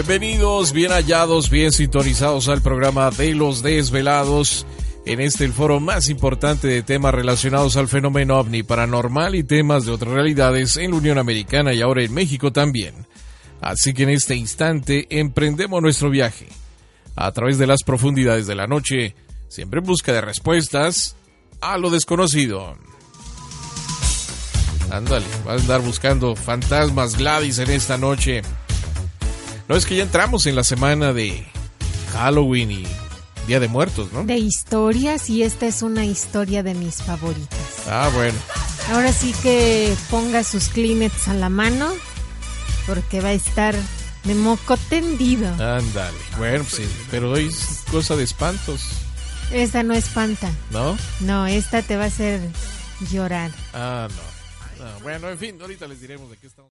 Bienvenidos, bien hallados, bien sintonizados al programa de los desvelados. En este el foro más importante de temas relacionados al fenómeno ovni paranormal y temas de otras realidades en la Unión Americana y ahora en México también. Así que en este instante emprendemos nuestro viaje a través de las profundidades de la noche, siempre en busca de respuestas a lo desconocido. Ándale, va a andar buscando fantasmas Gladys en esta noche. No es que ya entramos en la semana de Halloween y Día de Muertos, ¿no? De historias y esta es una historia de mis favoritas. Ah, bueno. Ahora sí que ponga sus Kleenex a la mano porque va a estar de moco tendido. Ándale. Bueno, sí, pero hoy es cosa de espantos. Esta no espanta. ¿No? No, esta te va a hacer llorar. Ah, no. no. Bueno, en fin, ahorita les diremos de qué estamos.